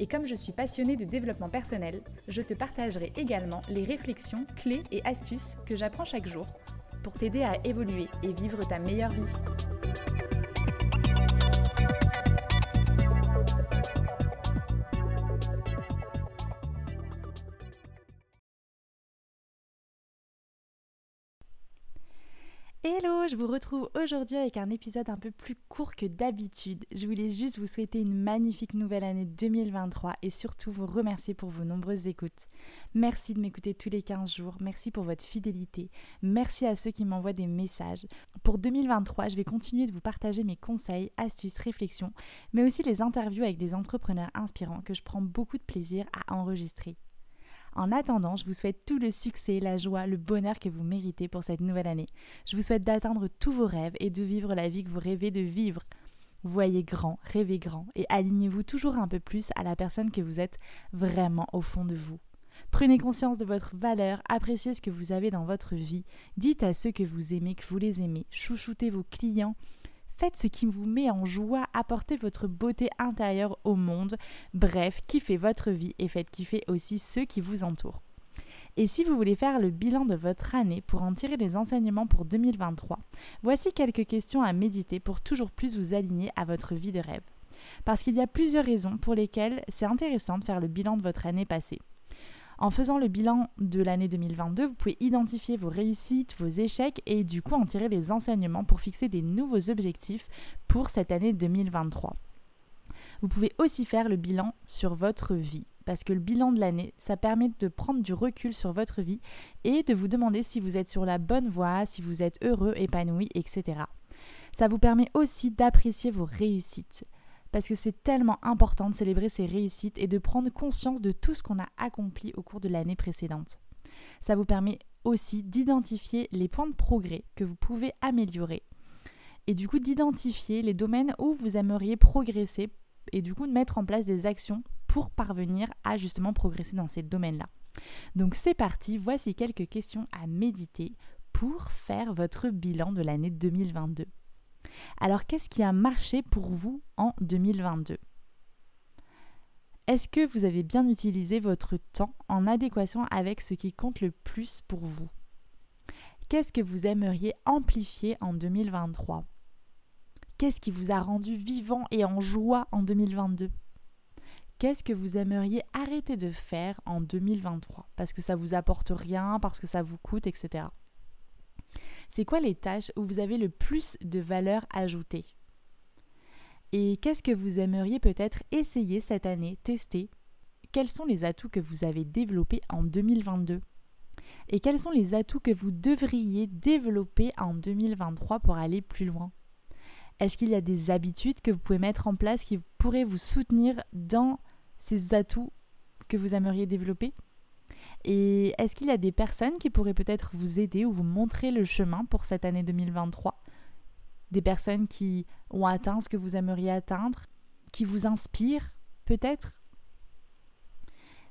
Et comme je suis passionnée de développement personnel, je te partagerai également les réflexions, clés et astuces que j'apprends chaque jour pour t'aider à évoluer et vivre ta meilleure vie. Hello, je vous retrouve aujourd'hui avec un épisode un peu plus court que d'habitude. Je voulais juste vous souhaiter une magnifique nouvelle année 2023 et surtout vous remercier pour vos nombreuses écoutes. Merci de m'écouter tous les 15 jours, merci pour votre fidélité, merci à ceux qui m'envoient des messages. Pour 2023, je vais continuer de vous partager mes conseils, astuces, réflexions, mais aussi les interviews avec des entrepreneurs inspirants que je prends beaucoup de plaisir à enregistrer. En attendant, je vous souhaite tout le succès, la joie, le bonheur que vous méritez pour cette nouvelle année. Je vous souhaite d'atteindre tous vos rêves et de vivre la vie que vous rêvez de vivre. Voyez grand, rêvez grand et alignez-vous toujours un peu plus à la personne que vous êtes vraiment au fond de vous. Prenez conscience de votre valeur, appréciez ce que vous avez dans votre vie, dites à ceux que vous aimez que vous les aimez, chouchoutez vos clients, Faites ce qui vous met en joie, apportez votre beauté intérieure au monde. Bref, kiffez votre vie et faites kiffer aussi ceux qui vous entourent. Et si vous voulez faire le bilan de votre année pour en tirer les enseignements pour 2023, voici quelques questions à méditer pour toujours plus vous aligner à votre vie de rêve. Parce qu'il y a plusieurs raisons pour lesquelles c'est intéressant de faire le bilan de votre année passée. En faisant le bilan de l'année 2022, vous pouvez identifier vos réussites, vos échecs et du coup en tirer les enseignements pour fixer des nouveaux objectifs pour cette année 2023. Vous pouvez aussi faire le bilan sur votre vie parce que le bilan de l'année, ça permet de prendre du recul sur votre vie et de vous demander si vous êtes sur la bonne voie, si vous êtes heureux, épanoui, etc. Ça vous permet aussi d'apprécier vos réussites parce que c'est tellement important de célébrer ses réussites et de prendre conscience de tout ce qu'on a accompli au cours de l'année précédente. Ça vous permet aussi d'identifier les points de progrès que vous pouvez améliorer et du coup d'identifier les domaines où vous aimeriez progresser et du coup de mettre en place des actions pour parvenir à justement progresser dans ces domaines-là. Donc c'est parti, voici quelques questions à méditer pour faire votre bilan de l'année 2022. Alors qu'est-ce qui a marché pour vous en 2022 Est-ce que vous avez bien utilisé votre temps en adéquation avec ce qui compte le plus pour vous? Qu'est-ce que vous aimeriez amplifier en 2023 Qu'est-ce qui vous a rendu vivant et en joie en 2022 Qu'est-ce que vous aimeriez arrêter de faire en 2023 Parce que ça vous apporte rien, parce que ça vous coûte, etc. C'est quoi les tâches où vous avez le plus de valeur ajoutée? Et qu'est-ce que vous aimeriez peut-être essayer cette année, tester? Quels sont les atouts que vous avez développés en 2022 Et quels sont les atouts que vous devriez développer en 2023 pour aller plus loin? Est-ce qu'il y a des habitudes que vous pouvez mettre en place qui pourraient vous soutenir dans ces atouts que vous aimeriez développer? Et est-ce qu'il y a des personnes qui pourraient peut-être vous aider ou vous montrer le chemin pour cette année 2023 Des personnes qui ont atteint ce que vous aimeriez atteindre, qui vous inspirent peut-être?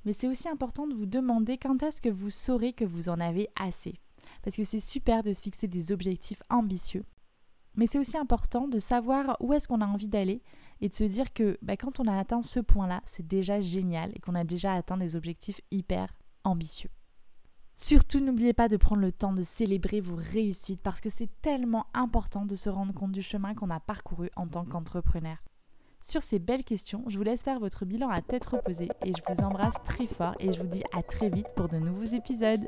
Mais c'est aussi important de vous demander quand est-ce que vous saurez que vous en avez assez. Parce que c'est super de se fixer des objectifs ambitieux. Mais c'est aussi important de savoir où est-ce qu'on a envie d'aller et de se dire que bah, quand on a atteint ce point-là, c'est déjà génial et qu'on a déjà atteint des objectifs hyper ambitieux. Surtout, n'oubliez pas de prendre le temps de célébrer vos réussites parce que c'est tellement important de se rendre compte du chemin qu'on a parcouru en tant qu'entrepreneur. Sur ces belles questions, je vous laisse faire votre bilan à tête reposée et je vous embrasse très fort et je vous dis à très vite pour de nouveaux épisodes.